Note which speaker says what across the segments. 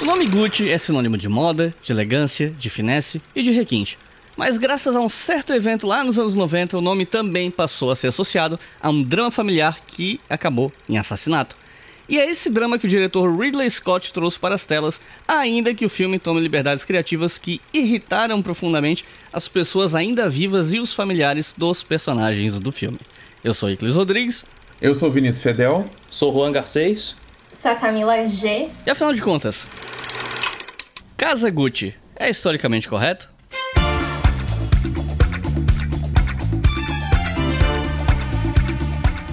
Speaker 1: O nome Gucci é sinônimo de moda, de elegância, de finesse e de requinte. Mas graças a um certo evento lá nos anos 90, o nome também passou a ser associado a um drama familiar que acabou em assassinato. E é esse drama que o diretor Ridley Scott trouxe para as telas, ainda que o filme tome liberdades criativas que irritaram profundamente as pessoas ainda vivas e os familiares dos personagens do filme. Eu sou Iclis Rodrigues.
Speaker 2: Eu sou Vinícius Fedel.
Speaker 3: Sou Juan Garcês.
Speaker 4: Sou a Camila G.
Speaker 1: E afinal de contas, Casa Gucci é historicamente correto?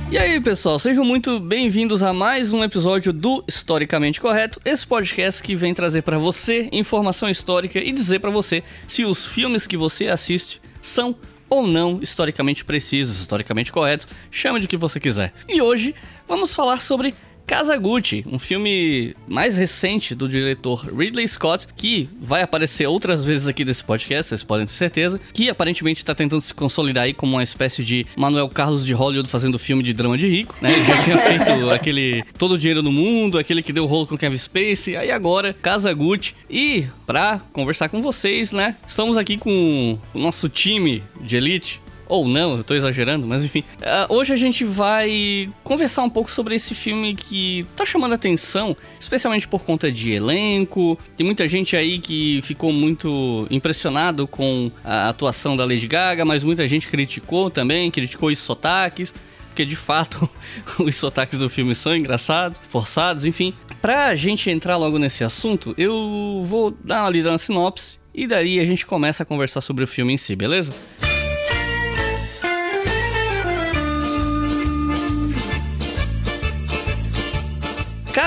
Speaker 1: E aí, pessoal, sejam muito bem-vindos a mais um episódio do Historicamente Correto, esse podcast que vem trazer para você informação histórica e dizer para você se os filmes que você assiste são ou não historicamente precisos, historicamente corretos, chame de que você quiser. E hoje vamos falar sobre Casa Gucci, um filme mais recente do diretor Ridley Scott, que vai aparecer outras vezes aqui nesse podcast, vocês podem ter certeza, que aparentemente está tentando se consolidar aí como uma espécie de Manuel Carlos de Hollywood fazendo filme de drama de rico, né? Ele já tinha feito aquele Todo o Dinheiro no Mundo, aquele que deu rolo com Kevin Spacey, aí agora Casa Gucci. E para conversar com vocês, né, estamos aqui com o nosso time de elite, ou não, eu tô exagerando, mas enfim. Uh, hoje a gente vai conversar um pouco sobre esse filme que tá chamando atenção, especialmente por conta de elenco. Tem muita gente aí que ficou muito impressionado com a atuação da Lady Gaga, mas muita gente criticou também, criticou os sotaques porque de fato os sotaques do filme são engraçados, forçados, enfim. Pra gente entrar logo nesse assunto, eu vou dar uma lida na sinopse e daí a gente começa a conversar sobre o filme em si, beleza?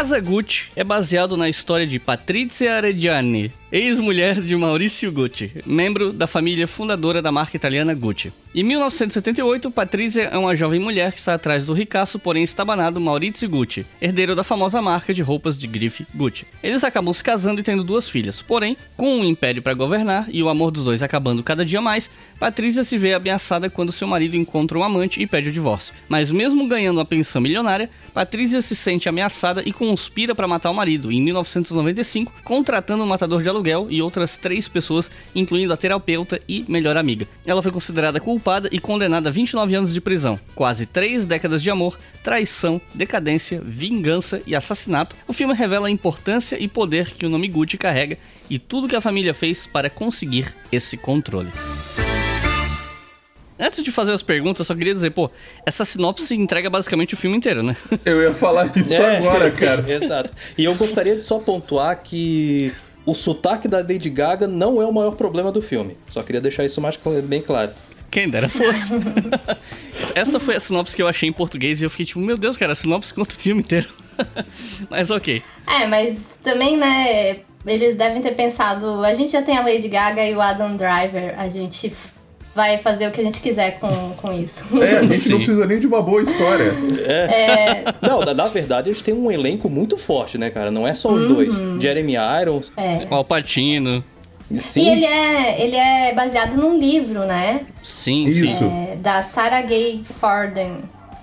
Speaker 1: Casa Gucci é baseado na história de Patrizia Arediani, ex-mulher de Maurício Gucci, membro da família fundadora da marca italiana Gucci. Em 1978, Patrizia é uma jovem mulher que está atrás do ricaço, porém estabanado Maurizio Gucci, herdeiro da famosa marca de roupas de grife Gucci. Eles acabam se casando e tendo duas filhas, porém, com um império para governar e o amor dos dois acabando cada dia mais, Patrícia se vê ameaçada quando seu marido encontra um amante e pede o divórcio. Mas mesmo ganhando uma pensão milionária, Patrícia se sente ameaçada e conspira para matar o marido, em 1995, contratando um matador de aluguel e outras três pessoas, incluindo a terapeuta e melhor amiga. Ela foi considerada culpada e condenada a 29 anos de prisão, quase três décadas de amor, traição, decadência, vingança e assassinato. O filme revela a importância e poder que o nome Gucci carrega e tudo que a família fez para conseguir esse controle. Antes de fazer as perguntas, eu só queria dizer, pô, essa sinopse entrega basicamente o filme inteiro, né?
Speaker 2: Eu ia falar isso é, agora, cara.
Speaker 3: Exato. E eu gostaria de só pontuar que o sotaque da Lady Gaga não é o maior problema do filme. Só queria deixar isso mais bem claro.
Speaker 1: Quem dera fosse. Essa foi a sinopse que eu achei em português e eu fiquei tipo, meu Deus, cara, a sinopse conta o filme inteiro. mas ok.
Speaker 4: É, mas também, né, eles devem ter pensado, a gente já tem a Lady Gaga e o Adam Driver, a gente vai fazer o que a gente quiser com, com isso.
Speaker 2: É, a gente Sim. não precisa nem de uma boa história.
Speaker 3: É. é. Não, na, na, verdade, eles têm um elenco muito forte, né, cara? Não é só os uhum. dois. Jeremy Irons.
Speaker 4: É.
Speaker 1: O Alpatino.
Speaker 4: Sim. E ele é, ele é baseado num livro, né?
Speaker 1: Sim,
Speaker 2: Isso.
Speaker 4: É, da Sarah Gay Forden.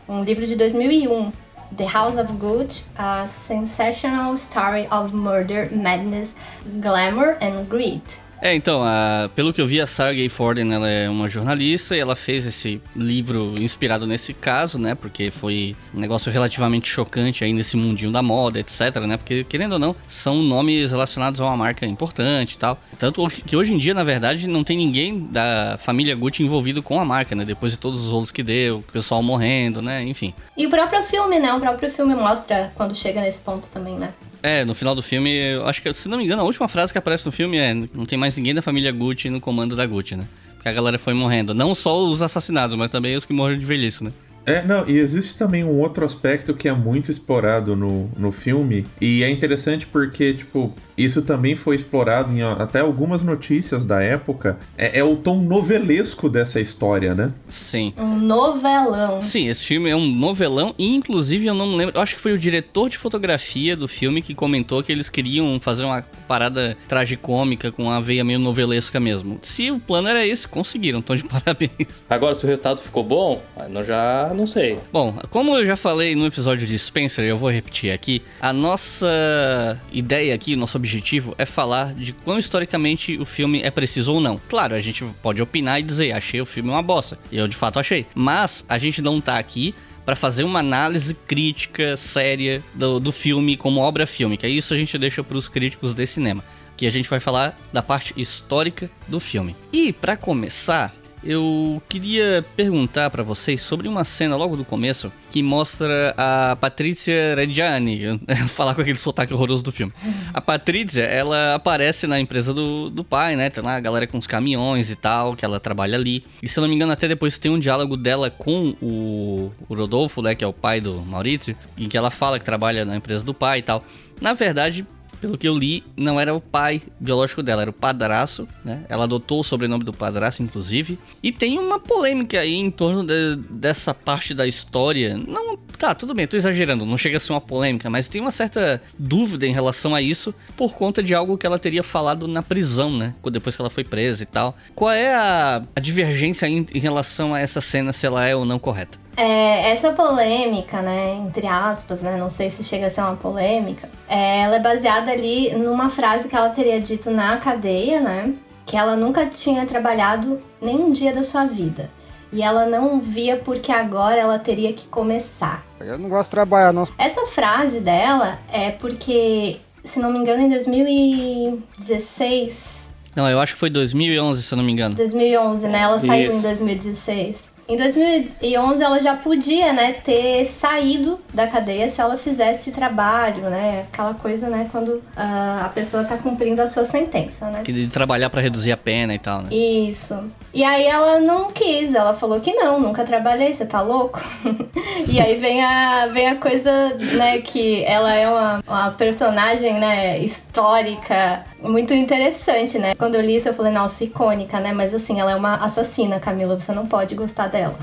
Speaker 4: Um livro de 2001. The House of Good, A Sensational Story of Murder, Madness, Glamour and Greed.
Speaker 1: É, então, a, pelo que eu vi, a Sarah Gay Forden, ela é uma jornalista e ela fez esse livro inspirado nesse caso, né? Porque foi um negócio relativamente chocante aí nesse mundinho da moda, etc, né? Porque, querendo ou não, são nomes relacionados a uma marca importante e tal. Tanto que hoje em dia, na verdade, não tem ninguém da família Gucci envolvido com a marca, né? Depois de todos os rolos que deu, o pessoal morrendo, né? Enfim.
Speaker 4: E o próprio filme, né? O próprio filme mostra quando chega nesse ponto também, né?
Speaker 1: É, no final do filme, acho que, se não me engano, a última frase que aparece no filme é: não tem mais ninguém da família Gucci no comando da Gucci, né? Porque a galera foi morrendo. Não só os assassinados, mas também os que morreram de velhice, né?
Speaker 2: É, não, e existe também um outro aspecto que é muito explorado no, no filme, e é interessante porque, tipo, isso também foi explorado em até algumas notícias da época. É, é, o tom novelesco dessa história, né?
Speaker 1: Sim.
Speaker 4: Um novelão.
Speaker 1: Sim, esse filme é um novelão. E inclusive eu não me lembro. Eu acho que foi o diretor de fotografia do filme que comentou que eles queriam fazer uma parada tragicômica com uma veia meio novelesca mesmo. Se o plano era esse, conseguiram. Então de parabéns.
Speaker 3: Agora, se o resultado ficou bom, nós já Não sei.
Speaker 1: Bom, como eu já falei no episódio de Spencer, eu vou repetir aqui, a nossa ideia aqui, nosso objetivo é falar de quão historicamente o filme é preciso ou não. Claro, a gente pode opinar e dizer, achei o filme uma bosta. E eu de fato achei. Mas a gente não tá aqui para fazer uma análise crítica séria do, do filme como obra fílmica. Isso a gente deixa para os críticos de cinema. Que a gente vai falar da parte histórica do filme. E para começar, eu queria perguntar para vocês sobre uma cena logo do começo que mostra a Patrícia Reggiani, falar com aquele sotaque horroroso do filme. A Patrícia, ela aparece na empresa do, do pai, né? Tem lá a galera com os caminhões e tal, que ela trabalha ali. E se eu não me engano, até depois tem um diálogo dela com o, o Rodolfo, né? Que é o pai do Maurício, em que ela fala que trabalha na empresa do pai e tal. Na verdade, pelo que eu li, não era o pai biológico dela, era o padraço, né? Ela adotou o sobrenome do padraço, inclusive. E tem uma polêmica aí em torno de, dessa parte da história. Não, tá, tudo bem, tô exagerando, não chega a ser uma polêmica, mas tem uma certa dúvida em relação a isso por conta de algo que ela teria falado na prisão, né? Depois que ela foi presa e tal. Qual é a, a divergência em, em relação a essa cena, se ela é ou não correta?
Speaker 4: É, essa polêmica, né, entre aspas, né, não sei se chega a ser uma polêmica, é, ela é baseada ali numa frase que ela teria dito na cadeia, né, que ela nunca tinha trabalhado nem um dia da sua vida. E ela não via porque agora ela teria que começar.
Speaker 5: Eu não gosto de trabalhar, não.
Speaker 4: Essa frase dela é porque, se não me engano, em 2016...
Speaker 1: Não, eu acho que foi 2011, se eu não me engano.
Speaker 4: 2011, né? Ela saiu
Speaker 3: Isso.
Speaker 4: em 2016. Em 2011 ela já podia, né, ter saído da cadeia se ela fizesse trabalho, né? Aquela coisa, né, quando ah, a pessoa tá cumprindo a sua sentença, né?
Speaker 1: Que de trabalhar para reduzir a pena e tal, né?
Speaker 4: Isso. E aí ela não quis, ela falou que não, nunca trabalhei, você tá louco? e aí vem a, vem a coisa, né, que ela é uma, uma personagem, né, histórica, muito interessante, né? Quando eu li isso eu falei, nossa, icônica, né? Mas assim, ela é uma assassina, Camila, você não pode gostar dela.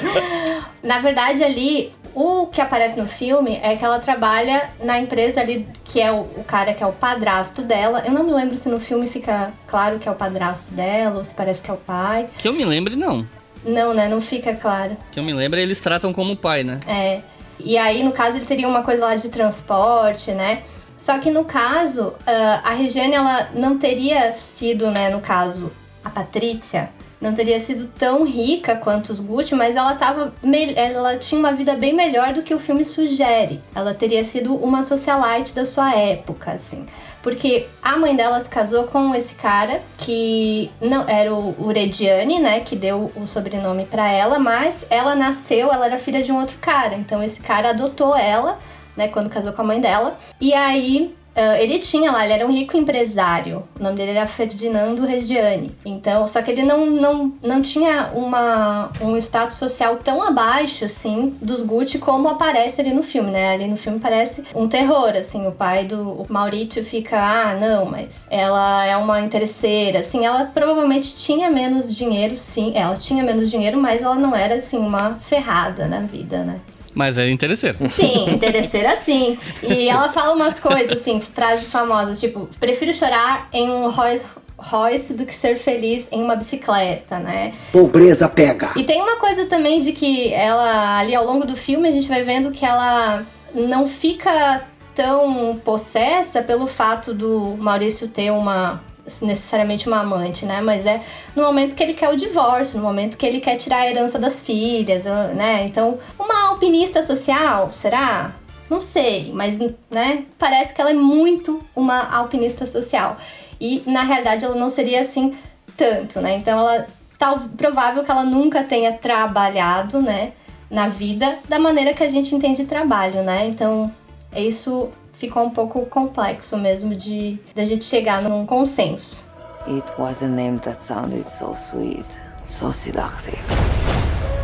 Speaker 4: Na verdade, ali, o que aparece no filme é que ela trabalha na empresa ali, que é o, o cara que é o padrasto dela. Eu não me lembro se no filme fica claro que é o padrasto dela ou se parece que é o pai.
Speaker 1: Que eu me lembre, não.
Speaker 4: Não, né? Não fica claro.
Speaker 1: Que eu me lembre, eles tratam como pai, né?
Speaker 4: É. E aí, no caso, ele teria uma coisa lá de transporte, né? Só que no caso, ah, a Regiane, ela não teria sido, né, no caso, a Patrícia, não teria sido tão rica quanto os Gucci, mas ela tava ela tinha uma vida bem melhor do que o filme sugere. Ela teria sido uma socialite da sua época, assim. Porque a mãe dela se casou com esse cara que não era o Urediane, né, que deu o sobrenome pra ela, mas ela nasceu, ela era filha de um outro cara. Então esse cara adotou ela, né, quando casou com a mãe dela. E aí ele tinha lá, ele era um rico empresário. O nome dele era Ferdinando Reggiani. Então, só que ele não, não, não tinha uma, um status social tão abaixo, assim, dos Gucci como aparece ali no filme, né? Ali no filme parece um terror, assim. O pai do o Maurício fica, ah, não, mas ela é uma interesseira. Assim, ela provavelmente tinha menos dinheiro, sim. Ela tinha menos dinheiro, mas ela não era, assim, uma ferrada na vida, né?
Speaker 1: Mas é interesseiro.
Speaker 4: Sim, interesseira sim. E ela fala umas coisas, assim, frases famosas, tipo, prefiro chorar em um Rolls Royce do que ser feliz em uma bicicleta, né?
Speaker 6: Pobreza pega.
Speaker 4: E tem uma coisa também de que ela, ali ao longo do filme, a gente vai vendo que ela não fica tão possessa pelo fato do Maurício ter uma necessariamente uma amante, né? Mas é no momento que ele quer o divórcio, no momento que ele quer tirar a herança das filhas, né? Então, uma alpinista social, será? Não sei, mas né, parece que ela é muito uma alpinista social. E na realidade ela não seria assim tanto, né? Então ela tal provável que ela nunca tenha trabalhado, né, na vida da maneira que a gente entende trabalho, né? Então, isso ficou um pouco complexo mesmo de da gente chegar num consenso.
Speaker 7: It was a name that sounded so sweet, so seductive.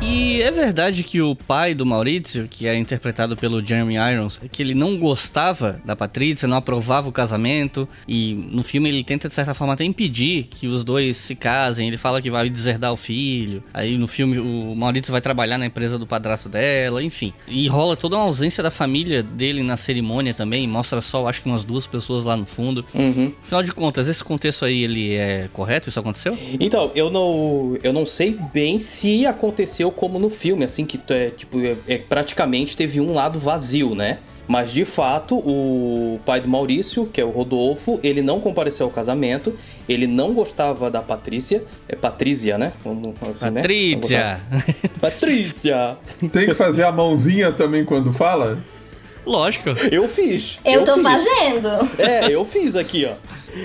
Speaker 1: E é verdade que o pai do Maurício, que é interpretado pelo Jeremy Irons, que ele não gostava da Patrícia, não aprovava o casamento, e no filme ele tenta de certa forma até impedir que os dois se casem, ele fala que vai deserdar o filho, aí no filme o Maurício vai trabalhar na empresa do padrasto dela, enfim. E rola toda uma ausência da família dele na cerimônia também, mostra só acho que umas duas pessoas lá no fundo.
Speaker 3: Uhum.
Speaker 1: Afinal de contas, esse contexto aí, ele é correto? Isso aconteceu?
Speaker 3: Então, eu não, eu não sei bem se aconteceu aconteceu como no filme, assim, que é, tipo, é, é, praticamente teve um lado vazio, né? Mas de fato, o pai do Maurício, que é o Rodolfo, ele não compareceu ao casamento, ele não gostava da Patrícia, é Patrícia, né?
Speaker 1: Vamos, assim, né? Patrícia!
Speaker 3: Né? Patrícia!
Speaker 2: Tem que fazer a mãozinha também quando fala?
Speaker 1: Lógico.
Speaker 3: Eu fiz.
Speaker 4: Eu,
Speaker 3: eu
Speaker 4: tô
Speaker 3: fiz.
Speaker 4: fazendo.
Speaker 3: É, eu fiz aqui, ó.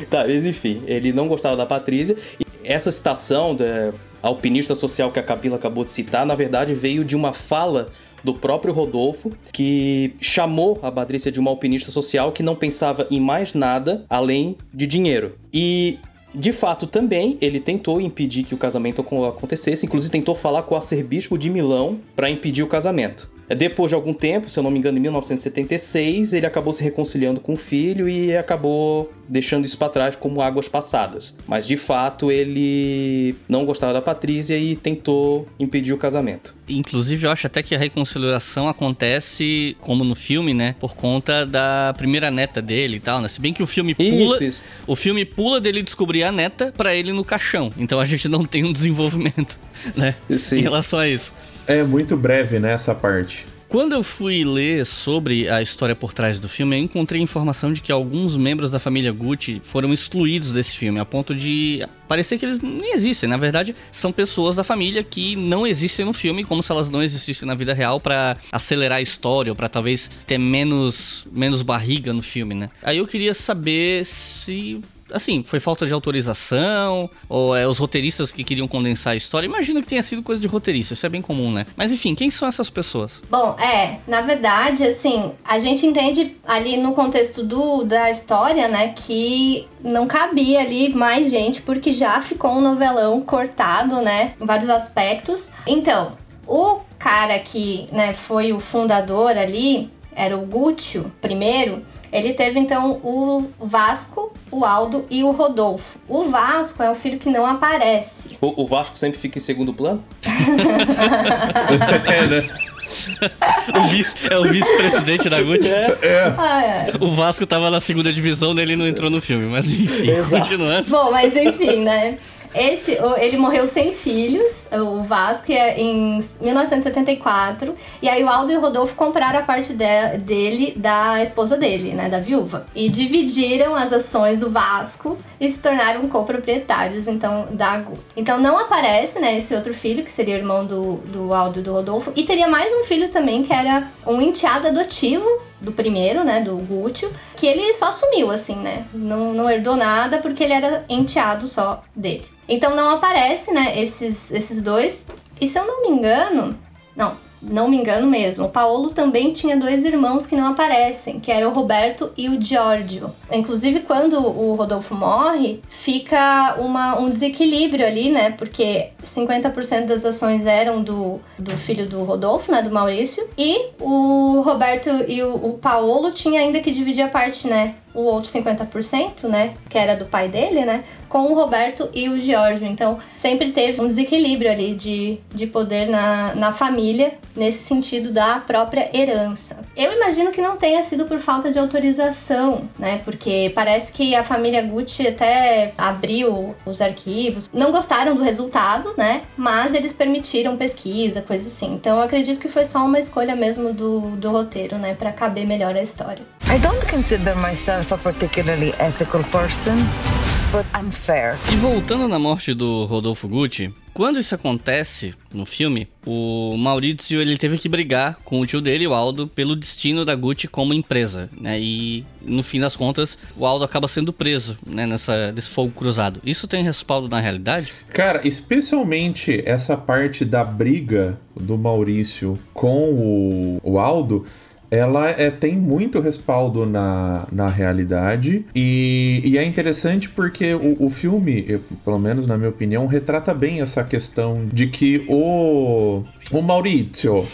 Speaker 3: Tá, mas enfim, ele não gostava da Patrícia. E essa citação da alpinista social que a Camila acabou de citar, na verdade, veio de uma fala do próprio Rodolfo, que chamou a Patrícia de uma alpinista social que não pensava em mais nada além de dinheiro. E de fato, também ele tentou impedir que o casamento acontecesse, inclusive tentou falar com o arcebispo de Milão para impedir o casamento. Depois de algum tempo, se eu não me engano, em 1976, ele acabou se reconciliando com o filho e acabou deixando isso para trás como águas passadas. Mas de fato, ele não gostava da Patrícia e tentou impedir o casamento.
Speaker 1: Inclusive, eu acho até que a reconciliação acontece, como no filme, né? Por conta da primeira neta dele e tal, né? Se bem que o filme pula. Isso, isso. O filme pula dele descobrir a neta para ele no caixão. Então a gente não tem um desenvolvimento, né? Sim. Em relação a isso.
Speaker 2: É muito breve né, parte.
Speaker 1: Quando eu fui ler sobre a história por trás do filme, eu encontrei informação de que alguns membros da família Gucci foram excluídos desse filme, a ponto de parecer que eles nem existem. Na verdade, são pessoas da família que não existem no filme, como se elas não existissem na vida real para acelerar a história ou para talvez ter menos, menos barriga no filme, né? Aí eu queria saber se assim, foi falta de autorização, ou é os roteiristas que queriam condensar a história. Imagino que tenha sido coisa de roteirista, isso é bem comum, né? Mas enfim, quem são essas pessoas?
Speaker 4: Bom, é, na verdade, assim, a gente entende ali no contexto do, da história, né, que não cabia ali mais gente, porque já ficou um novelão cortado, né, em vários aspectos. Então, o cara que, né, foi o fundador ali, era o Gúcio primeiro, ele teve então o Vasco, o Aldo e o Rodolfo. O Vasco é o filho que não aparece.
Speaker 3: O, o Vasco sempre fica em segundo plano?
Speaker 1: é, né? o vice, é o vice-presidente da Gucci. É. é. Ah, é. O Vasco tava na segunda divisão, ele não entrou no filme, mas enfim, Exato. continuando.
Speaker 4: Bom, mas enfim, né? Esse, ele morreu sem filhos, o Vasco, é em 1974. E aí o Aldo e o Rodolfo compraram a parte de, dele da esposa dele, né, da viúva. E dividiram as ações do Vasco e se tornaram coproprietários, então, da Gu. Então não aparece, né, esse outro filho, que seria irmão do, do Aldo e do Rodolfo. E teria mais um filho também, que era um enteado adotivo do primeiro, né, do Gúcio, que ele só sumiu, assim, né? Não, não herdou nada porque ele era enteado só dele. Então não aparece, né, esses, esses dois. E se eu não me engano, não, não me engano mesmo, o Paulo também tinha dois irmãos que não aparecem, que eram o Roberto e o Giorgio. Inclusive, quando o Rodolfo morre, fica uma, um desequilíbrio ali, né? Porque 50% das ações eram do, do filho do Rodolfo, né? Do Maurício. E o Roberto e o, o Paulo tinha ainda que dividir a parte, né? O outro 50%, né, que era do pai dele, né, com o Roberto e o Giorgio. Então, sempre teve um desequilíbrio ali de, de poder na, na família, nesse sentido da própria herança. Eu imagino que não tenha sido por falta de autorização, né, porque parece que a família Gucci até abriu os arquivos, não gostaram do resultado, né, mas eles permitiram pesquisa, coisa assim. Então, eu acredito que foi só uma escolha mesmo do, do roteiro, né, para caber melhor a história.
Speaker 7: I don't consider myself a particularly ethical person, but I'm fair.
Speaker 1: E voltando na morte do Rodolfo Gucci, quando isso acontece no filme, o Maurício ele teve que brigar com o tio dele, o Aldo, pelo destino da Gucci como empresa, né? E no fim das contas, o Aldo acaba sendo preso, né, nessa desse fogo cruzado. Isso tem respaldo na realidade?
Speaker 2: Cara, especialmente essa parte da briga do Maurício com o, o Aldo, ela é, tem muito respaldo na, na realidade e, e é interessante porque o, o filme, eu, pelo menos na minha opinião, retrata bem essa questão de que o, o Maurício.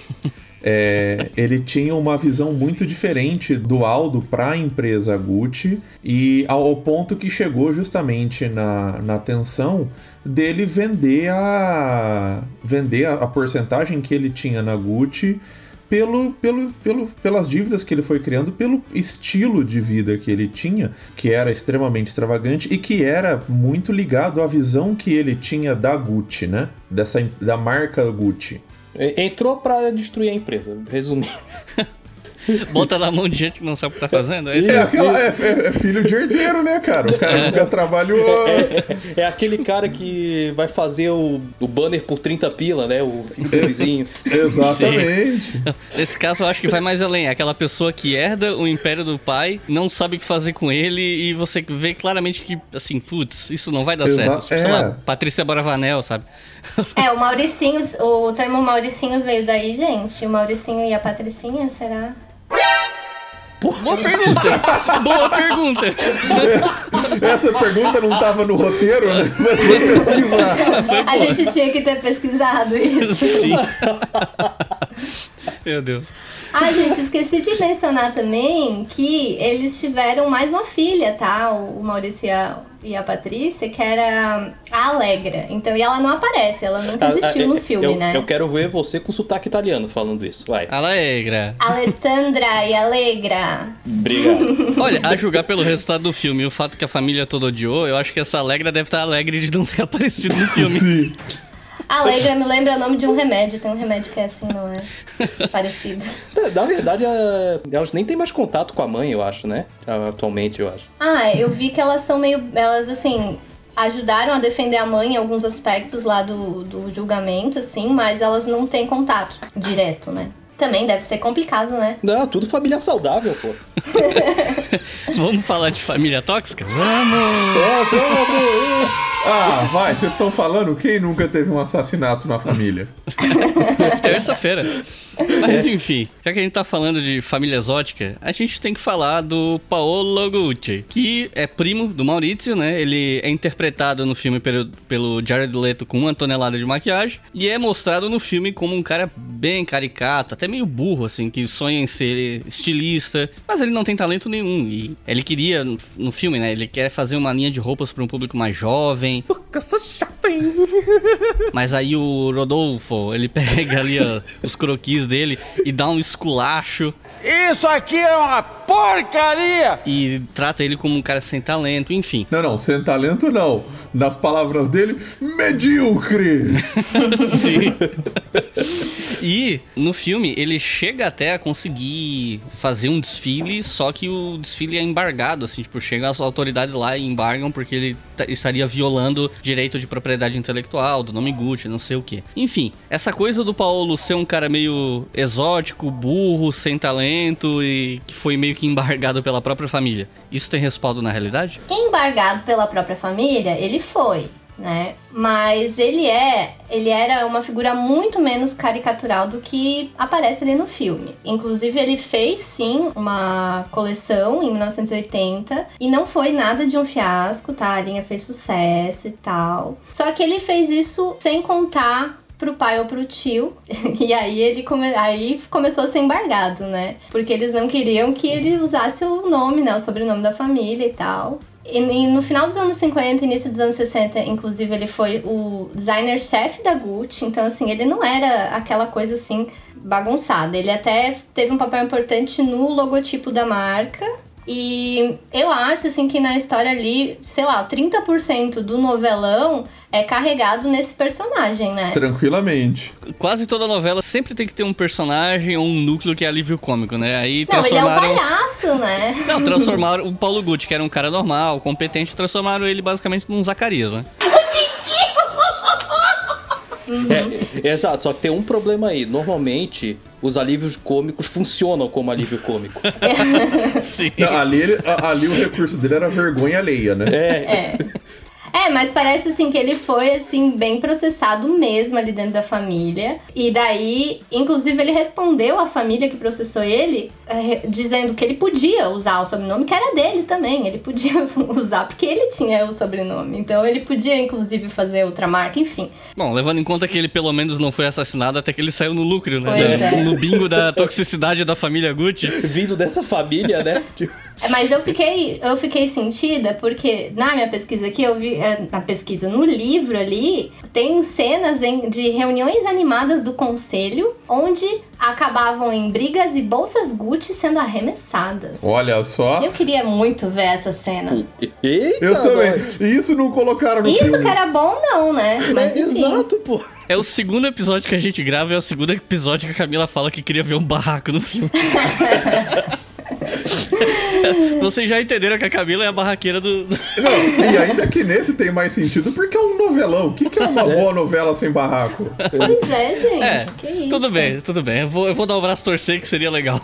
Speaker 2: É, ele tinha uma visão muito diferente do Aldo para a empresa Gucci e ao ponto que chegou justamente na, na tensão dele vender a vender a, a porcentagem que ele tinha na Gucci pelo, pelo, pelo, pelas dívidas que ele foi criando, pelo estilo de vida que ele tinha, que era extremamente extravagante e que era muito ligado à visão que ele tinha da Gucci, né? Dessa, da marca Gucci.
Speaker 3: Entrou pra destruir a empresa, resumindo.
Speaker 1: Bota na mão de gente que não sabe o que tá fazendo. É?
Speaker 2: É, aquela- é- é- é filho de herdeiro, né, cara? O cara nunca trabalhou.
Speaker 3: É aquele cara que vai fazer o, o banner por 30 pila, né? O filho do vizinho.
Speaker 2: Exatamente.
Speaker 1: Nesse caso, eu acho que vai mais além. É Aquela pessoa que herda o império do pai, não sabe o que fazer com ele e você vê claramente que, assim, putz, isso não vai dar
Speaker 2: Exa-
Speaker 1: certo. Tipo,
Speaker 2: é.
Speaker 1: sei lá, Patrícia Boravanel, sabe?
Speaker 4: É, o Mauricinho, o termo Mauricinho veio daí, gente. O Mauricinho e a Patricinha, será?
Speaker 1: Boa pergunta! Boa pergunta!
Speaker 2: Essa pergunta não tava no roteiro, né? Mas vou pesquisar.
Speaker 1: Foi
Speaker 4: A gente tinha que ter pesquisado isso.
Speaker 1: Sim. Meu Deus.
Speaker 4: Ah, gente, esqueci de mencionar também que eles tiveram mais uma filha, tá? O Maurício e a, e a Patrícia, que era a Alegra. Então, e ela não aparece, ela nunca existiu
Speaker 3: Ah,
Speaker 4: no
Speaker 3: ah,
Speaker 4: filme,
Speaker 3: eu,
Speaker 4: né?
Speaker 3: Eu quero ver você com sotaque italiano falando isso. Vai.
Speaker 1: Alegra.
Speaker 4: Alessandra e Alegra.
Speaker 3: Obrigado.
Speaker 1: Olha, a julgar pelo resultado do filme e o fato que a família toda odiou, eu acho que essa Alegra deve estar alegre de não ter aparecido no filme.
Speaker 2: Sim.
Speaker 4: Alegra me lembra o nome de um remédio. Tem um remédio que é assim, não é? Parecido.
Speaker 3: Na verdade, a- elas nem têm mais contato com a mãe, eu acho, né? Atualmente, eu acho.
Speaker 4: Ah, eu vi que elas são meio. Elas, assim. Ajudaram a defender a mãe em alguns aspectos lá do, do julgamento, assim, mas elas não têm contato direto, né? Também deve ser complicado, né?
Speaker 3: Não, tudo família saudável, pô.
Speaker 1: Vamos falar de família tóxica? Vamos!
Speaker 3: É, vamos!
Speaker 2: Ah, vai, vocês estão falando quem nunca teve um assassinato na família?
Speaker 1: Terça-feira. Mas enfim, já que a gente tá falando de família exótica, a gente tem que falar do Paolo Gucci, que é primo do Maurizio, né? Ele é interpretado no filme pelo, pelo Jared Leto com uma tonelada de maquiagem e é mostrado no filme como um cara bem caricato, até meio burro, assim, que sonha em ser estilista, mas ele não tem talento nenhum. E ele queria, no, filme, né? Ele quer fazer uma linha de roupas para um público mais jovem. Mas aí o Rodolfo, ele pega ali ó, os croquis dele e dá um esculacho
Speaker 5: Isso aqui é uma porcaria!
Speaker 1: e trata ele como um cara sem talento, enfim.
Speaker 2: Não, não, sem talento não. Nas palavras dele, medíocre.
Speaker 1: Sim. e no filme ele chega até a conseguir fazer um desfile, só que o desfile é embargado, assim, tipo, chega as autoridades lá e embargam porque ele ta- estaria violando direito de propriedade intelectual, do nome Gucci, não sei o que. Enfim, essa coisa do Paulo ser um cara meio exótico, burro, sem talento e que foi meio que embargado pela própria família. Isso tem respaldo na realidade?
Speaker 4: Embargado pela própria família, ele foi, né? Mas ele é, ele era uma figura muito menos caricatural do que aparece ali no filme. Inclusive ele fez sim uma coleção em 1980 e não foi nada de um fiasco, tá? A linha fez sucesso e tal. Só que ele fez isso sem contar pro pai ou pro tio. E aí ele come... aí começou a ser embargado, né? Porque eles não queriam que ele usasse o nome, né? O sobrenome da família e tal. E, no final dos anos 50, início dos anos 60, inclusive, ele foi o designer-chefe da Gucci. Então, assim, ele não era aquela coisa assim bagunçada. Ele até teve um papel importante no logotipo da marca. E eu acho, assim, que na história ali, sei lá, 30% do novelão é carregado nesse personagem, né?
Speaker 2: Tranquilamente.
Speaker 1: Quase toda novela sempre tem que ter um personagem ou um núcleo que é alívio cômico, né? Aí
Speaker 4: Não, ele é um
Speaker 1: transformaram.
Speaker 4: palhaço, né?
Speaker 1: Não, transformaram o Paulo Gucci, que era um cara normal, competente, transformaram ele basicamente num Zacarias, né?
Speaker 3: É, exato, só que tem um problema aí. Normalmente, os alívios cômicos funcionam como alívio cômico.
Speaker 1: Sim.
Speaker 2: Não, ali, ali o recurso dele era vergonha alheia, né?
Speaker 4: É. É, mas parece assim que ele foi assim bem processado mesmo ali dentro da família. E daí, inclusive, ele respondeu à família que processou ele, eh, dizendo que ele podia usar o sobrenome que era dele também. Ele podia usar porque ele tinha o sobrenome. Então ele podia, inclusive, fazer outra marca, enfim.
Speaker 1: Bom, levando em conta que ele pelo menos não foi assassinado até que ele saiu no lucro, né?
Speaker 4: É.
Speaker 1: No bingo da toxicidade da família Gucci.
Speaker 3: Vindo dessa família, né?
Speaker 4: É, Mas eu fiquei, eu fiquei sentida porque na minha pesquisa aqui, eu vi, é, na pesquisa, no livro ali, tem cenas de reuniões animadas do conselho, onde acabavam em brigas e bolsas Gucci sendo arremessadas.
Speaker 2: Olha só.
Speaker 4: Eu queria muito ver essa cena.
Speaker 3: Eita,
Speaker 2: Eu também. E isso não colocaram no
Speaker 4: Isso
Speaker 2: filme.
Speaker 4: que era bom, não, né? Mas
Speaker 3: É, exato, pô.
Speaker 1: É o segundo episódio que a gente grava, é o segundo episódio que a Camila fala que queria ver um barraco no filme. Vocês já entenderam que a Camila é a barraqueira do.
Speaker 2: Não, e ainda que nesse tem mais sentido, porque é novelão. O que, que é uma boa novela sem barraco?
Speaker 4: Pois é, gente.
Speaker 1: É,
Speaker 4: que isso.
Speaker 1: tudo bem, tudo bem. Eu vou, eu vou dar o braço torcer que seria legal.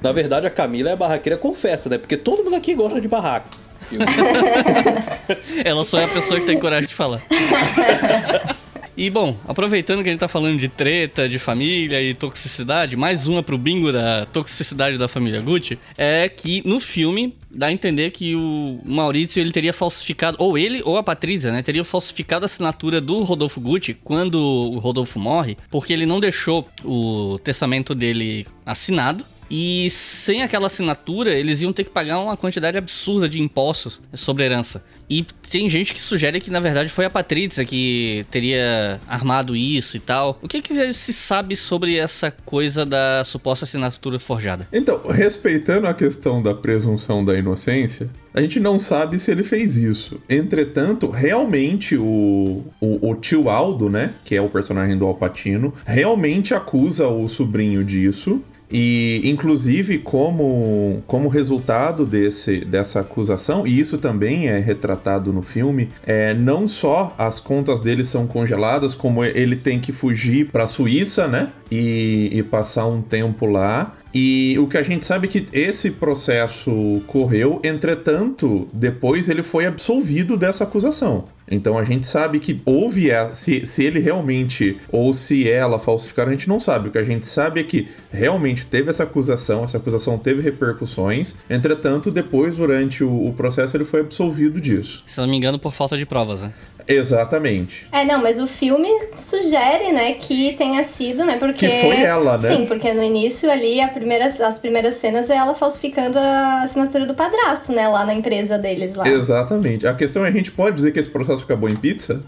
Speaker 3: Na verdade, a Camila é a barraqueira confessa, né? Porque todo mundo aqui gosta de barraco.
Speaker 1: Ela só é a pessoa que tem coragem de falar. E bom, aproveitando que a gente tá falando de treta, de família e toxicidade, mais uma pro bingo da toxicidade da família Gucci, é que no filme dá a entender que o Maurício ele teria falsificado, ou ele ou a Patrícia, né, teria falsificado a assinatura do Rodolfo Gucci quando o Rodolfo morre, porque ele não deixou o testamento dele assinado. E sem aquela assinatura, eles iam ter que pagar uma quantidade absurda de impostos sobre herança. E tem gente que sugere que na verdade foi a Patrícia que teria armado isso e tal. O que, que se sabe sobre essa coisa da suposta assinatura forjada?
Speaker 2: Então, respeitando a questão da presunção da inocência, a gente não sabe se ele fez isso. Entretanto, realmente o, o, o tio Aldo, né, que é o personagem do Alpatino, realmente acusa o sobrinho disso. E, inclusive, como, como resultado desse, dessa acusação, e isso também é retratado no filme, é, não só as contas dele são congeladas, como ele tem que fugir para a Suíça, né? E, e passar um tempo lá. E o que a gente sabe é que esse processo correu, entretanto, depois ele foi absolvido dessa acusação. Então a gente sabe que houve a, se, se ele realmente ou se ela falsificaram, a gente não sabe. O que a gente sabe é que realmente teve essa acusação, essa acusação teve repercussões. Entretanto, depois, durante o, o processo, ele foi absolvido disso.
Speaker 1: Se não me engano, por falta de provas, né?
Speaker 2: Exatamente.
Speaker 4: É, não, mas o filme sugere, né, que tenha sido, né, porque...
Speaker 2: Que foi ela, né?
Speaker 4: Sim, porque no início ali, a primeira, as primeiras cenas é ela falsificando a assinatura do padrasto, né, lá na empresa deles lá.
Speaker 2: Exatamente. A questão é: a gente pode dizer que esse processo acabou em pizza?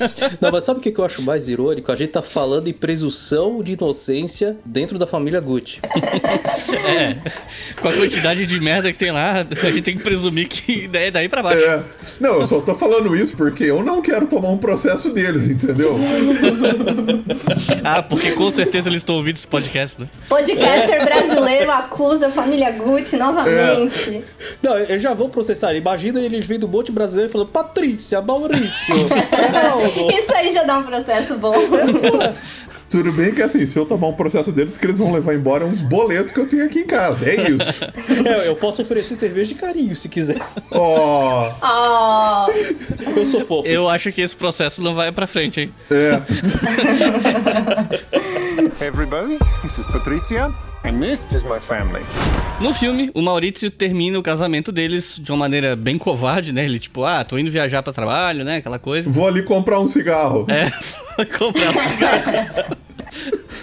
Speaker 3: Não, mas sabe o que eu acho mais irônico? A gente tá falando em presunção de inocência dentro da família Gucci.
Speaker 1: É. Com a quantidade de merda que tem lá, a gente tem que presumir que é daí pra baixo.
Speaker 2: É. Não, eu só tô falando isso porque eu não quero tomar um processo deles, entendeu?
Speaker 1: Ah, porque com certeza eles estão ouvindo esse podcast, né?
Speaker 4: Podcaster brasileiro acusa a família Gucci novamente.
Speaker 3: Não, eu já vou processar. Imagina eles vindo um monte de brasileiro falando Patrícia, Maurício,
Speaker 4: Isso aí já dá um processo bom.
Speaker 2: Tudo bem que assim, se eu tomar um processo deles, que eles vão levar embora uns boletos que eu tenho aqui em casa. É isso.
Speaker 3: É, eu posso oferecer cerveja de carinho se quiser.
Speaker 2: Ó,
Speaker 4: Oh,
Speaker 3: Eu sou fofo.
Speaker 1: Eu acho que esse processo não vai pra frente, hein?
Speaker 2: é.
Speaker 6: Everybody, this is Patricia, and this is my family.
Speaker 1: No filme, o Maurício termina o casamento deles de uma maneira bem covarde, né? Ele, tipo, ah, tô indo viajar pra trabalho, né? Aquela coisa.
Speaker 2: Vou ali comprar um cigarro.
Speaker 1: É, foi comprar um cigarro.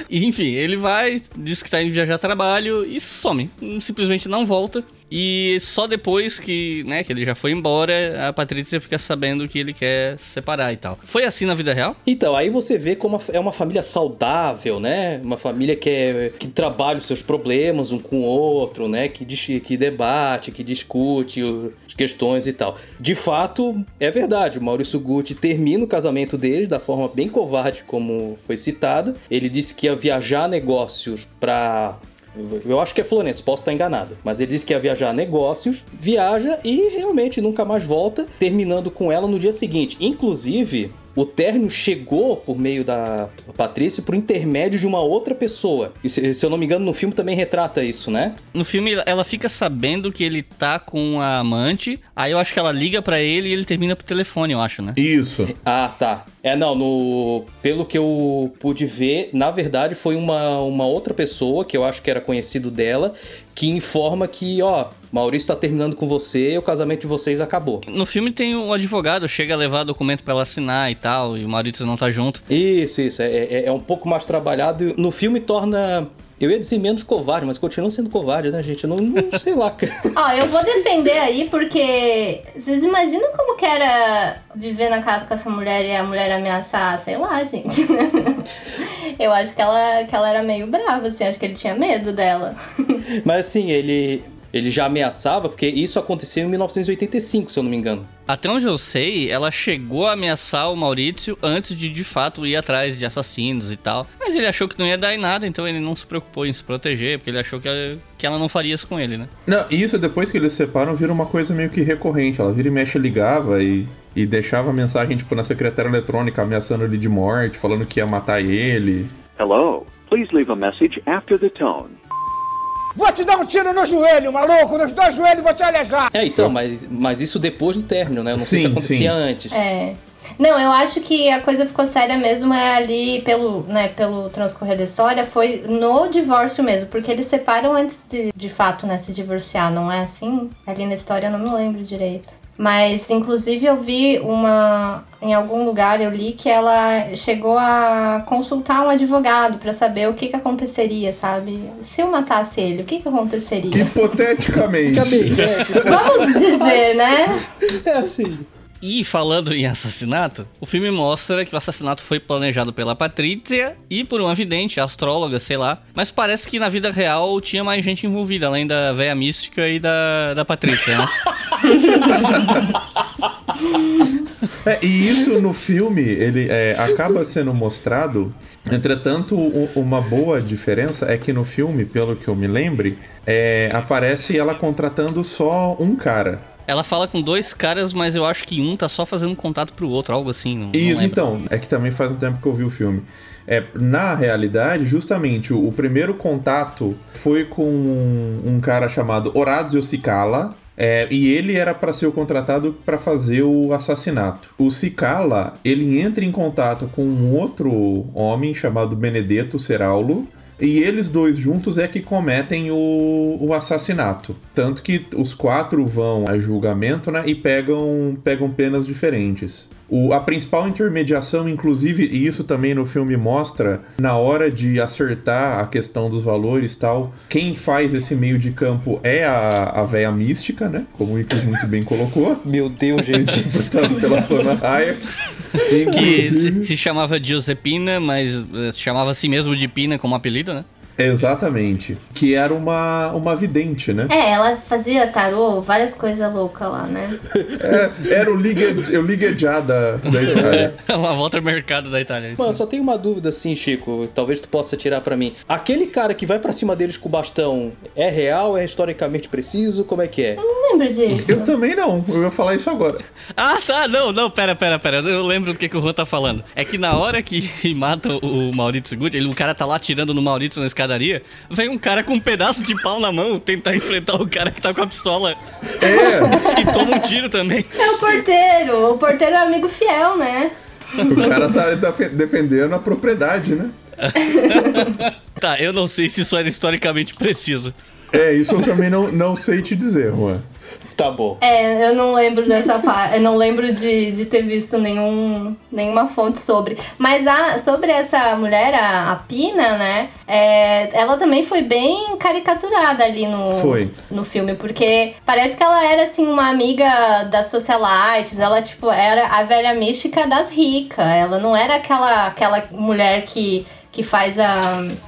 Speaker 1: E, enfim, ele vai, diz que tá indo viajar a trabalho e some. Simplesmente não volta. E só depois que, né, que ele já foi embora, a Patrícia fica sabendo que ele quer se separar e tal. Foi assim na vida real?
Speaker 3: Então, aí você vê como é uma família saudável, né? Uma família que, é, que trabalha os seus problemas um com o outro, né? Que, que debate, que discute as questões e tal. De fato, é verdade. O Maurício Gucci termina o casamento dele da forma bem covarde, como foi citado. Ele disse que ia viajar negócios pra eu acho que é Florença, posso estar enganado. Mas ele disse que ia viajar a negócios, viaja e realmente nunca mais volta, terminando com ela no dia seguinte. Inclusive, o término chegou por meio da Patrícia por intermédio de uma outra pessoa. E se, se eu não me engano, no filme também retrata isso, né?
Speaker 1: No filme, ela fica sabendo que ele tá com a amante. Aí eu acho que ela liga pra ele e ele termina pro telefone, eu acho, né?
Speaker 2: Isso.
Speaker 3: Ah, tá. É, não, no... pelo que eu pude ver, na verdade foi uma, uma outra pessoa, que eu acho que era conhecido dela, que informa que, ó, Maurício tá terminando com você, o casamento de vocês acabou.
Speaker 1: No filme tem um advogado, chega a levar documento pra ela assinar e tal, e o Maurício não tá junto.
Speaker 3: Isso, isso. É, é, é um pouco mais trabalhado. e No filme torna. Eu ia dizer menos covarde, mas continua sendo covarde, né, gente? Eu não, não sei lá.
Speaker 4: Ó, eu vou defender aí porque vocês imaginam como que era viver na casa com essa mulher e a mulher ameaçar, sei lá, gente. Eu acho que ela, que ela era meio brava, assim, acho que ele tinha medo dela.
Speaker 3: Mas assim, ele, ele já ameaçava, porque isso aconteceu em 1985, se eu não me engano.
Speaker 1: Até onde eu sei, ela chegou a ameaçar o Maurício antes de de fato ir atrás de assassinos e tal. Mas ele achou que não ia dar em nada, então ele não se preocupou em se proteger, porque ele achou que ela, que ela não faria isso com ele, né?
Speaker 2: Não, e isso depois que eles se separam vira uma coisa meio que recorrente. Ela vira e mexe, ligava e, e deixava mensagem, tipo, na secretária eletrônica ameaçando ele de morte, falando que ia matar ele.
Speaker 8: Hello. Please leave a message after the tone.
Speaker 5: Vou te dar um tiro no joelho, maluco! Nos dois joelhos vou te alejar!
Speaker 3: É, então, mas, mas isso depois do término, né? Eu não sei se
Speaker 2: Sim,
Speaker 3: acontecia
Speaker 2: sim.
Speaker 3: antes.
Speaker 4: É. Não, eu acho que a coisa ficou séria mesmo é ali pelo, né, pelo transcorrer da história, foi no divórcio mesmo, porque eles separam antes de, de fato, né, se divorciar, não é assim? Ali na história eu não me lembro direito. Mas, inclusive, eu vi uma. Em algum lugar eu li que ela chegou a consultar um advogado pra saber o que, que aconteceria, sabe? Se eu matasse ele, o que, que aconteceria?
Speaker 2: Hipoteticamente.
Speaker 4: Vamos dizer, né?
Speaker 3: é assim.
Speaker 1: E falando em assassinato, o filme mostra que o assassinato foi planejado pela Patrícia e por uma vidente, astróloga, sei lá. Mas parece que na vida real tinha mais gente envolvida, além da véia mística e da, da Patrícia, né?
Speaker 2: É, e isso no filme, ele é, acaba sendo mostrado. Entretanto, u- uma boa diferença é que no filme, pelo que eu me lembre, é, aparece ela contratando só um cara.
Speaker 1: Ela fala com dois caras, mas eu acho que um tá só fazendo contato pro outro, algo assim. Não, não
Speaker 2: Isso,
Speaker 1: lembro.
Speaker 2: então, é que também faz um tempo que eu vi o filme. É, na realidade, justamente, o, o primeiro contato foi com um, um cara chamado Horácio Cicala. é, e ele era para ser o contratado para fazer o assassinato. O Cicala, ele entra em contato com um outro homem chamado Benedetto Seraulo. E eles dois juntos é que cometem o, o assassinato. Tanto que os quatro vão a julgamento, né? E pegam, pegam penas diferentes. O, a principal intermediação, inclusive, e isso também no filme mostra, na hora de acertar a questão dos valores e tal, quem faz esse meio de campo é a, a véia mística, né? Como o Icos muito bem colocou.
Speaker 3: Meu Deus, gente.
Speaker 2: Portanto, pela Sona Raia.
Speaker 1: Que se, se chamava Giuseppina, mas eh, se chamava a si mesmo de Pina como apelido, né?
Speaker 2: Exatamente. Que era uma, uma vidente, né?
Speaker 4: É, ela fazia tarô, várias coisas loucas lá, né?
Speaker 2: É, era o ligue, o liguejá da, da Itália.
Speaker 1: Uma volta ao mercado da Itália.
Speaker 3: Mano, só tenho uma dúvida assim, Chico. Talvez tu possa tirar pra mim. Aquele cara que vai pra cima deles com o bastão é real? É historicamente preciso? Como é que é?
Speaker 4: Não lembro disso.
Speaker 2: Eu também não, eu ia falar isso agora.
Speaker 1: Ah, tá, não, não, pera, pera, pera. Eu lembro do que, que o Juan tá falando. É que na hora que mata o Maurício Gucci, ele, o cara tá lá atirando no Maurício na escadaria, vem um cara com um pedaço de pau na mão tentar enfrentar o cara que tá com a pistola
Speaker 2: É,
Speaker 1: e toma um tiro também.
Speaker 4: É o porteiro. O porteiro é amigo fiel, né?
Speaker 2: o cara tá defe- defendendo a propriedade, né?
Speaker 1: Tá, eu não sei se isso era historicamente preciso.
Speaker 2: É, isso eu também não, não sei te dizer, Juan.
Speaker 3: Tá bom.
Speaker 4: É, eu não lembro dessa parte. Eu não lembro de, de ter visto nenhum, nenhuma fonte sobre. Mas a, sobre essa mulher, a, a Pina, né? é, ela também foi bem caricaturada ali no,
Speaker 2: Foi.
Speaker 4: no filme, porque parece que ela era assim uma amiga das socialites, ela tipo era a velha mística das ricas. Ela não era aquela aquela mulher que que faz a,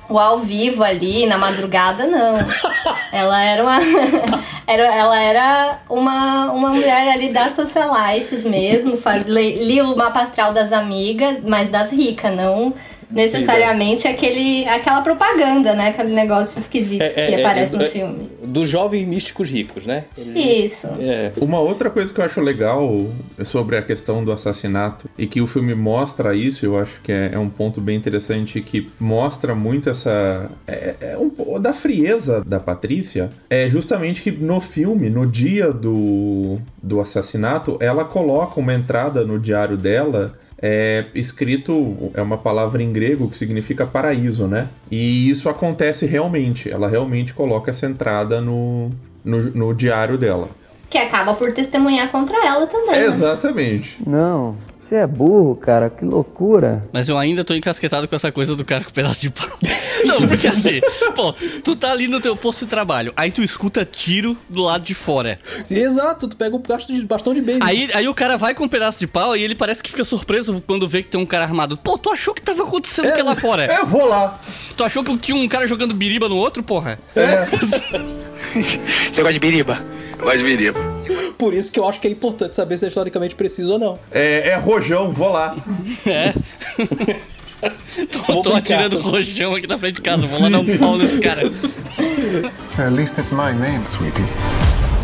Speaker 4: o ao vivo ali na madrugada, não. Ela era uma. era, ela era uma, uma mulher ali das socialites mesmo. le- Lia o mapa astral das amigas, mas das ricas, não necessariamente aquele, aquela propaganda, né? Aquele negócio esquisito
Speaker 3: É,
Speaker 4: que
Speaker 3: é, é,
Speaker 4: aparece
Speaker 3: é,
Speaker 4: no
Speaker 3: é,
Speaker 4: filme.
Speaker 3: Dos jovens místicos ricos, né? Ele-
Speaker 4: Isso.
Speaker 3: É.
Speaker 2: Uma outra coisa que eu acho legal sobre a questão do assassinato e que o filme mostra isso, eu acho que é, é um ponto bem interessante que mostra muito essa. É, é um da frieza da Patrícia. É justamente que no filme, no dia do, do assassinato, ela coloca uma entrada no diário dela. É escrito, é uma palavra em grego que significa paraíso, né? E isso acontece realmente. Ela realmente coloca essa entrada no, no, no diário dela.
Speaker 4: Que acaba por testemunhar contra ela também. né?
Speaker 2: Exatamente.
Speaker 9: Não, você é burro, cara, que loucura.
Speaker 1: Mas eu ainda tô encasquetado com essa coisa do cara com pedaço de pau. Não, porque assim, pô, tu tá ali no teu posto de trabalho, aí tu escuta tiro do lado de fora.
Speaker 3: Exato, tu pega um bastão de, bastão de beijo.
Speaker 1: Aí, aí o cara vai com um pedaço de pau e ele parece que fica surpreso quando vê que tem um cara armado. Pô, tu achou que tava acontecendo o que lá fora?
Speaker 2: É, eu vou lá.
Speaker 1: Tu achou que tinha um cara jogando biriba no outro, porra?
Speaker 9: Você gosta de biriba? Eu gosto de biriba.
Speaker 3: Por isso que eu acho que é importante saber se é historicamente preciso ou não.
Speaker 2: É, é rojão, vou lá.
Speaker 1: É. tô
Speaker 3: Vou
Speaker 1: tô atirando rojão aqui na frente de casa, vou lá dar um pau nesse cara.
Speaker 6: At least it's my name, sweetie.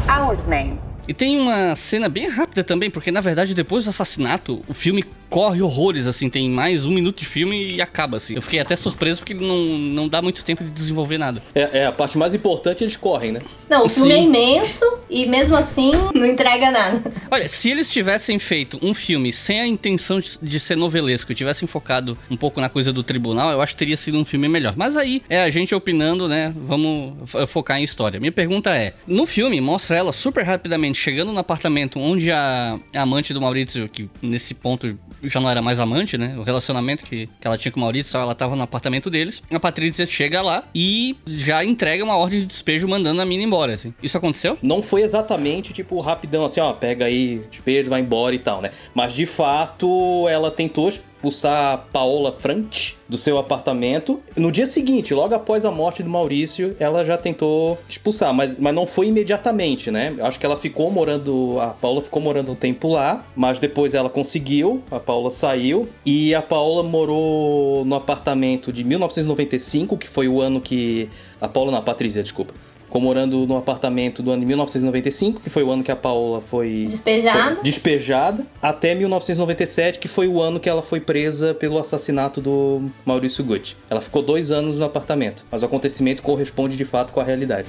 Speaker 7: Our name.
Speaker 1: E tem uma cena bem rápida também, porque na verdade depois do assassinato, o filme corre horrores, assim, tem mais um minuto de filme e acaba, assim. Eu fiquei até surpreso porque não, não dá muito tempo de desenvolver nada.
Speaker 3: É, é, a parte mais importante eles correm, né?
Speaker 4: Não, o filme é imenso e mesmo assim não entrega nada.
Speaker 1: Olha, se eles tivessem feito um filme sem a intenção de, de ser novelesco, e tivessem focado um pouco na coisa do tribunal, eu acho que teria sido um filme melhor. Mas aí é a gente opinando, né? Vamos fo- focar em história. Minha pergunta é: no filme, mostra ela super rapidamente chegando no apartamento onde a, amante do Maurício, que nesse ponto já não era mais amante, né? O relacionamento que, que ela tinha com o Maurício, ela tava no apartamento deles. A Patrícia chega lá e já entrega uma ordem de despejo mandando a mina embora, assim. Isso aconteceu?
Speaker 3: Não foi exatamente, tipo, rapidão, assim, ó, pega aí, despejo, vai embora e tal, né? Mas, de fato, ela tentou expulsar a Paola Frant do seu apartamento. No dia seguinte, logo após a morte do Maurício, ela já tentou expulsar, mas, mas não foi imediatamente, né? Acho que ela ficou morando, a Paola ficou morando um tempo lá, mas depois ela conseguiu, a Paola saiu, e a Paola morou no apartamento de 1995, que foi o ano que... A Paola não, a Patrícia, desculpa ficou morando no apartamento do ano de 1995, que foi o ano que a Paola foi
Speaker 4: Despejada.
Speaker 3: foi despejada, até 1997, que foi o ano que ela foi presa pelo assassinato do Maurício Gucci. Ela ficou dois anos no apartamento, mas o acontecimento corresponde de fato com a realidade.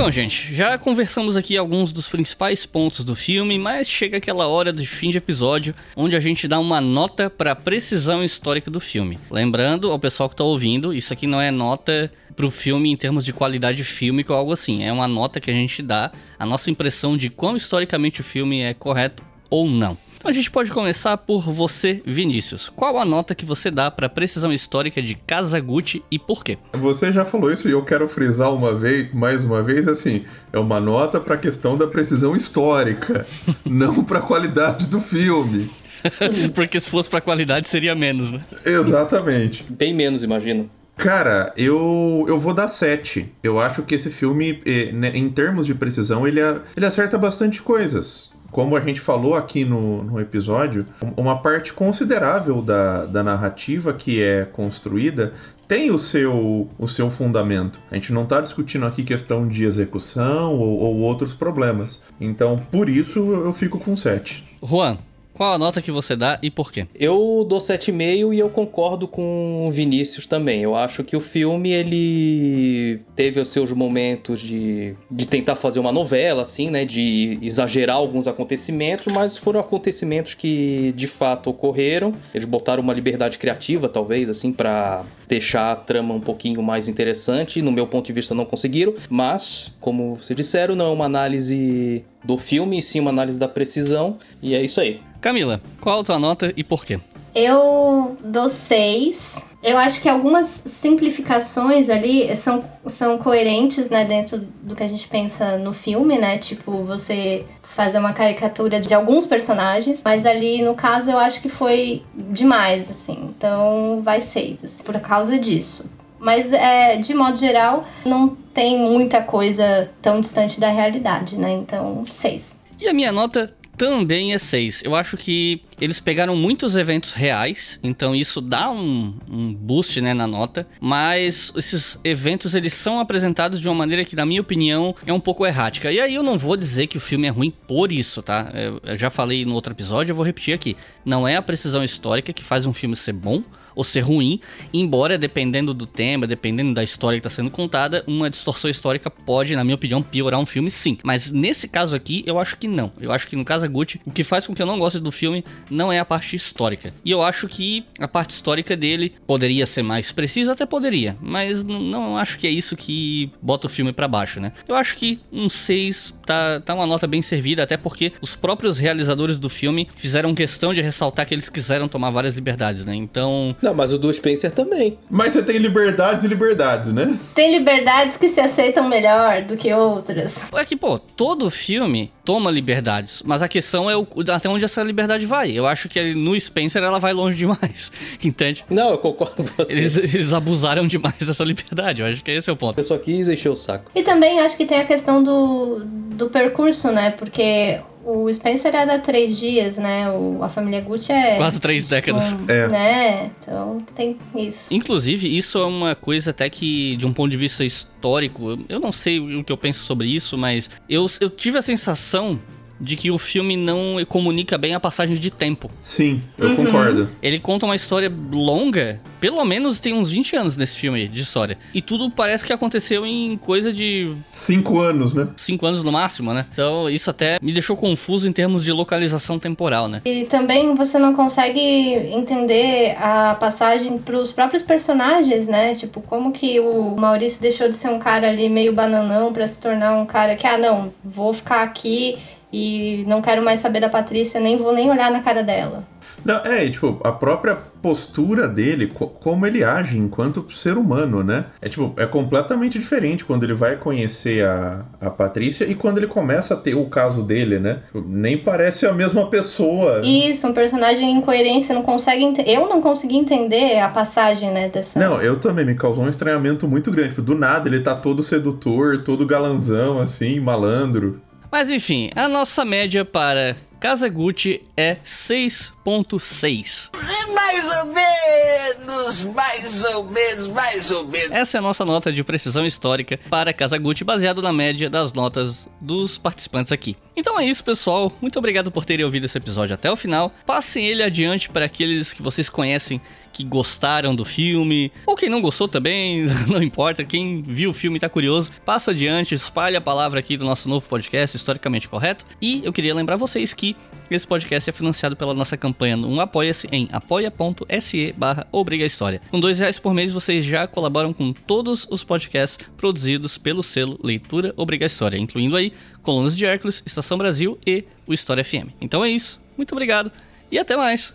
Speaker 1: Então, gente, já conversamos aqui alguns dos principais pontos do filme, mas chega aquela hora de fim de episódio onde a gente dá uma nota para precisão histórica do filme. Lembrando ao pessoal que tá ouvindo, isso aqui não é nota pro filme em termos de qualidade fílmica ou algo assim, é uma nota que a gente dá a nossa impressão de quão historicamente o filme é correto ou não. Então a gente pode começar por você, Vinícius. Qual a nota que você dá para precisão histórica de Kazaguchi e por quê?
Speaker 2: Você já falou isso e eu quero frisar uma vez, mais uma vez, assim, é uma nota para a questão da precisão histórica, não para a qualidade do filme.
Speaker 1: Porque se fosse pra qualidade seria menos, né?
Speaker 2: Exatamente.
Speaker 3: Bem menos, imagino.
Speaker 2: Cara, eu, eu vou dar 7. Eu acho que esse filme, eh, né, em termos de precisão, ele, a- ele acerta bastante coisas. Como a gente falou aqui no, no episódio, uma parte considerável da, da narrativa que é construída tem o seu, o seu fundamento. A gente não está discutindo aqui questão de execução ou, ou outros problemas. Então, por isso, eu fico com 7.
Speaker 1: Juan, qual a nota que você dá e por quê?
Speaker 3: Eu dou 7,5 e eu concordo com o Vinícius também. Eu acho que o filme, ele teve os seus momentos de, de tentar fazer uma novela, assim, né? De exagerar alguns acontecimentos, mas foram acontecimentos que de fato ocorreram. Eles botaram uma liberdade criativa, talvez, assim, para deixar a trama um pouquinho mais interessante. No meu ponto de vista, não conseguiram, mas, como vocês disseram, não é uma análise do filme, e sim uma análise da precisão, e é isso aí.
Speaker 1: Camila, qual a tua nota e por quê?
Speaker 4: Eu dou seis. Eu acho que algumas simplificações ali são, são coerentes, né, dentro do que a gente pensa no filme, né? Tipo, você fazer uma caricatura de alguns personagens, mas ali no caso eu acho que foi demais, assim. Então vai seis, assim, por causa disso. Mas, é, de modo geral, não tem muita coisa tão distante da realidade, né? Então, seis.
Speaker 1: E a minha nota também é 6. Eu acho que eles pegaram muitos eventos reais, então isso dá um, um boost né, na nota, mas esses eventos eles são apresentados de uma maneira que, na minha opinião, é um pouco errática. E aí eu não vou dizer que o filme é ruim por isso, tá? Eu, já falei no outro episódio, eu vou repetir aqui. Não é a precisão histórica que faz um filme ser bom ou ser ruim, embora dependendo do tema, dependendo da história que está sendo contada, uma distorção histórica pode, na minha opinião, piorar um filme sim. Mas nesse caso aqui, eu acho que não. Eu acho que no caso Gucci, o que faz com que eu não goste do filme não é a parte histórica. E eu acho que a parte histórica dele poderia ser mais precisa, até poderia, mas não acho que é isso que bota o filme para baixo, né? Eu acho que um 6 tá, tá uma nota bem servida, até porque os próprios realizadores do filme fizeram questão de ressaltar que eles quiseram tomar várias liberdades, né? Então.
Speaker 3: Não, mas o do Spencer também.
Speaker 2: Mas você tem liberdades e liberdades, né?
Speaker 4: Tem liberdades que se aceitam melhor do que outras.
Speaker 1: É que, pô, todo filme toma liberdades, mas a questão é o, até onde essa liberdade vai. Eu acho que no Spencer ela vai longe demais, entende?
Speaker 3: Não, eu concordo com você.
Speaker 1: Eles, eles abusaram demais dessa liberdade, eu acho que esse é o ponto.
Speaker 3: Eu só quis encher o saco.
Speaker 4: E também acho que tem a questão do, do percurso, né? Porque o Spencer é da três dias, né? O, a família Gucci é.
Speaker 1: Quase três décadas.
Speaker 4: Um, é. Né? Então tem isso.
Speaker 1: Inclusive, isso é uma coisa até que, de um ponto de vista histórico, eu não sei o que eu penso sobre isso, mas eu, eu tive a sensação de que o filme não comunica bem a passagem de tempo.
Speaker 2: Sim, eu uhum. concordo.
Speaker 1: Ele conta uma história longa, pelo menos tem uns 20 anos nesse filme de história. E tudo parece que aconteceu em coisa de.
Speaker 2: Cinco anos, né?
Speaker 1: Cinco anos no máximo, né? Então isso até me deixou confuso em termos de localização temporal, né?
Speaker 4: E também você não consegue entender a passagem pros próprios personagens, né? Tipo, como que o Maurício deixou de ser um cara ali meio bananão para se tornar um cara que, ah, não, vou ficar aqui e não quero mais saber da Patrícia, nem vou nem olhar na cara dela.
Speaker 2: Não, é, tipo, a própria postura dele, co como ele age enquanto ser humano, né? É tipo, é completamente diferente quando ele vai conhecer a, a Patrícia e quando ele começa a ter o caso dele, né? Tipo, nem parece a mesma pessoa.
Speaker 4: Isso, um personagem incoerente, você não consegue Eu não consegui entender a passagem, né, dessa.
Speaker 2: Não, eu também, me causou um estranhamento muito grande. Tipo, do nada ele tá todo sedutor, todo galanzão, assim, malandro.
Speaker 1: Mas enfim, a nossa média para Casa Gucci é 6.6.
Speaker 10: Mais ou menos, mais ou menos, mais ou menos.
Speaker 1: Essa é a nossa nota de precisão histórica para Casa Gucci, baseado na média das notas dos participantes aqui. Então é isso, pessoal. Muito obrigado por terem ouvido esse episódio até o final. Passem ele adiante para aqueles que vocês conhecem que gostaram do filme, ou quem não gostou também, não importa, quem viu o filme e tá curioso, passa adiante, espalha a palavra aqui do nosso novo podcast, Historicamente Correto. E eu queria lembrar vocês que esse podcast é financiado pela nossa campanha no Apoia-se em apoia.se barra História. Com dois reais por mês vocês já colaboram com todos os podcasts produzidos pelo selo Leitura Obriga História, incluindo aí Colunas de Hércules, Estação Brasil e o História FM. Então é isso, muito obrigado e até mais!